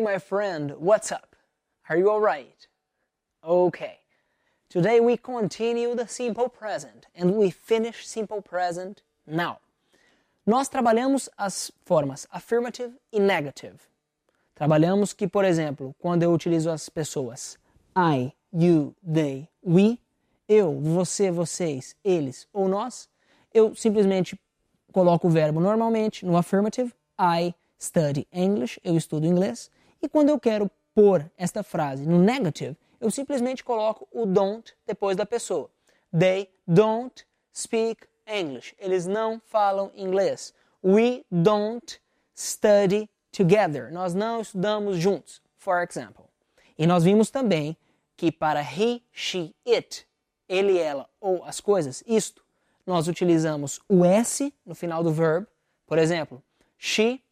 my friend, what's up? Are you alright? Okay. Today we continue the simple present and we finish simple present now. Nós trabalhamos as formas affirmative e negative. Trabalhamos que, por exemplo, quando eu utilizo as pessoas I, you, they, we, eu, você, vocês, eles ou nós, eu simplesmente coloco o verbo normalmente no affirmative, I study English, eu estudo inglês, e quando eu quero pôr esta frase no negative, eu simplesmente coloco o don't depois da pessoa. They don't speak English. Eles não falam inglês. We don't study together. Nós não estudamos juntos, for example. E nós vimos também que para he, she, it, ele, ela ou as coisas, isto, nós utilizamos o S no final do verbo. Por exemplo, she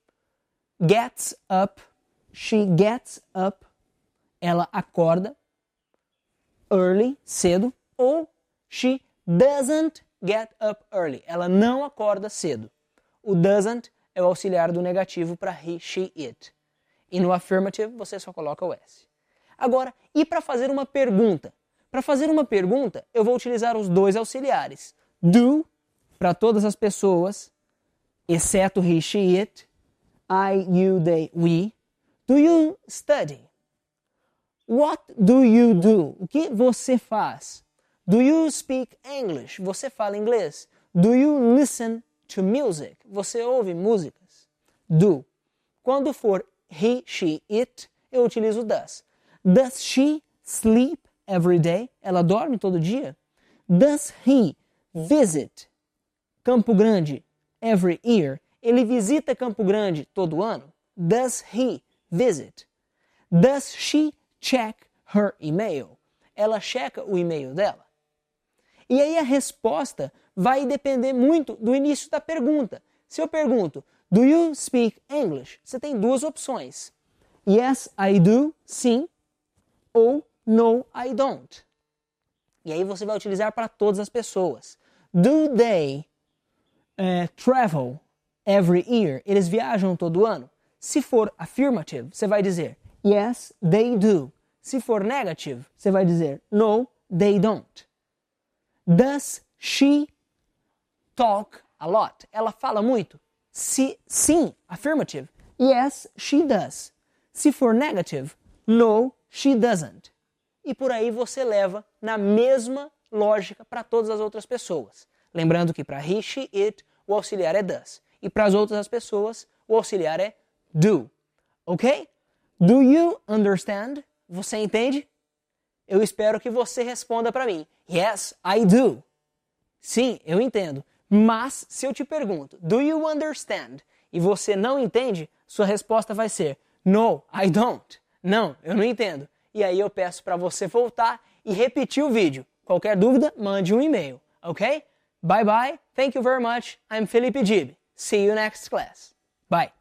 gets up, she gets up, ela acorda early, cedo, ou she doesn't get up early, ela não acorda cedo. O doesn't é o auxiliar do negativo para he, she, it. E no affirmative você só coloca o S. Agora, e para fazer uma pergunta? Para fazer uma pergunta, eu vou utilizar os dois auxiliares. Do, para todas as pessoas, exceto he, she, it. I, you, they, we. Do you study? What do you do? O que você faz? Do you speak English? Você fala inglês? Do you listen to music? Você ouve músicas? Do. Quando for he, she, it, eu utilizo does. Does she sleep every day? Ela dorme todo dia? Does he visit Campo Grande every year? Ele visita Campo Grande todo ano? Does he visit? Does she check her email? Ela checa o e-mail dela? E aí a resposta vai depender muito do início da pergunta. Se eu pergunto, Do you speak English? Você tem duas opções. Yes, I do, sim, ou No, I don't. E aí você vai utilizar para todas as pessoas. Do they uh, travel every year? Eles viajam todo ano? Se for affirmative, você vai dizer Yes, they do. Se for negative, você vai dizer No, they don't. Does she talk a lot? Ela fala muito? Se, sim, affirmative. Yes, she does. Se for negative, no, she doesn't. E por aí você leva na mesma lógica para todas as outras pessoas. Lembrando que para he, she, it, o auxiliar é does. E para as outras pessoas, o auxiliar é do. Ok? Do you understand? Você entende? Eu espero que você responda para mim. Yes, I do. Sim, eu entendo. Mas se eu te pergunto, do you understand? E você não entende, sua resposta vai ser no, I don't. Não, eu não entendo. E aí eu peço para você voltar e repetir o vídeo. Qualquer dúvida, mande um e-mail, ok? Bye bye. Thank you very much. I'm Felipe Dib. See you next class. Bye.